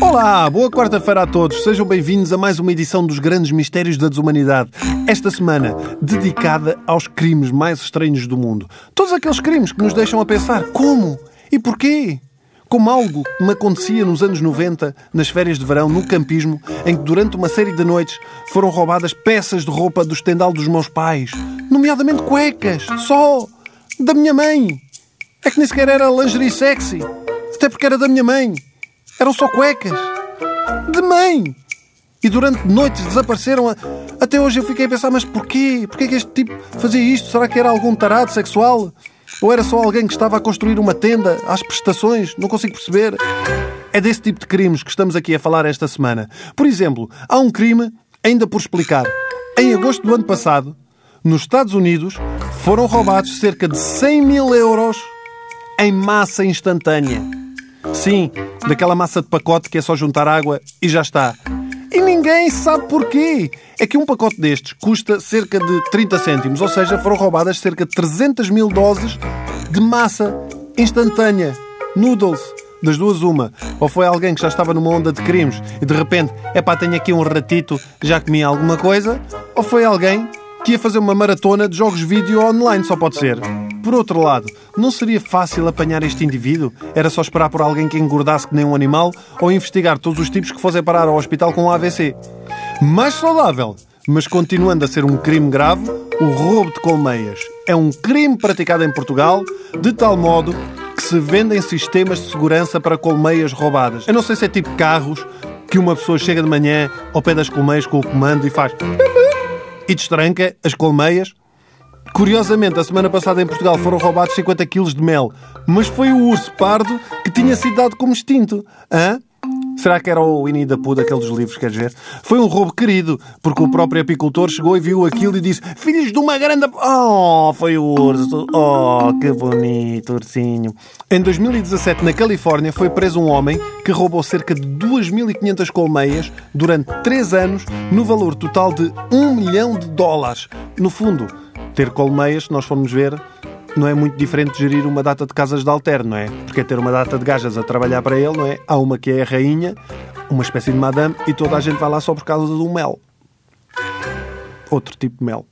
Olá, boa quarta-feira a todos. Sejam bem-vindos a mais uma edição dos Grandes Mistérios da Desumanidade. Esta semana dedicada aos crimes mais estranhos do mundo. Todos aqueles crimes que nos deixam a pensar como e porquê. Como algo que me acontecia nos anos 90, nas férias de verão, no campismo, em que durante uma série de noites foram roubadas peças de roupa do estendal dos meus pais, nomeadamente cuecas, só, da minha mãe. É que nem sequer era lingerie sexy, até porque era da minha mãe. Eram só cuecas. De mãe! E durante noites desapareceram. Até hoje eu fiquei a pensar, mas porquê? Porquê que este tipo fazia isto? Será que era algum tarado sexual? Ou era só alguém que estava a construir uma tenda às prestações? Não consigo perceber. É desse tipo de crimes que estamos aqui a falar esta semana. Por exemplo, há um crime ainda por explicar. Em agosto do ano passado, nos Estados Unidos, foram roubados cerca de 100 mil euros em massa instantânea. Sim, daquela massa de pacote que é só juntar água e já está. E ninguém sabe porquê. É que um pacote destes custa cerca de 30 cêntimos, ou seja, foram roubadas cerca de 300 mil doses de massa instantânea. Noodles. Das duas, uma. Ou foi alguém que já estava numa onda de crimes e de repente, é pá, tenho aqui um ratito, já comi alguma coisa. Ou foi alguém que ia fazer uma maratona de jogos vídeo online, só pode ser. Por outro lado, não seria fácil apanhar este indivíduo? Era só esperar por alguém que engordasse que nem um animal ou investigar todos os tipos que fossem parar ao hospital com um AVC. Mais saudável, mas continuando a ser um crime grave, o roubo de colmeias. É um crime praticado em Portugal, de tal modo que se vendem sistemas de segurança para colmeias roubadas. Eu não sei se é tipo carros, que uma pessoa chega de manhã ao pé das colmeias com o comando e faz e destranca as colmeias. Curiosamente, a semana passada em Portugal foram roubados 50 quilos de mel, mas foi o urso pardo que tinha sido dado como extinto. Hã? Será que era o Winnie da Pooh daqueles livros, queres ver? Foi um roubo querido, porque o próprio apicultor chegou e viu aquilo e disse Filhos de uma grande... Oh, foi o urso. Oh, que bonito, ursinho. Em 2017, na Califórnia, foi preso um homem que roubou cerca de 2.500 colmeias durante 3 anos, no valor total de 1 milhão de dólares. No fundo, ter colmeias, se nós formos ver, não é muito diferente de gerir uma data de casas de alterno, não é? Porque é ter uma data de gajas a trabalhar para ele, não é? Há uma que é a rainha, uma espécie de madame, e toda a gente vai lá só por causa do mel. Outro tipo de mel.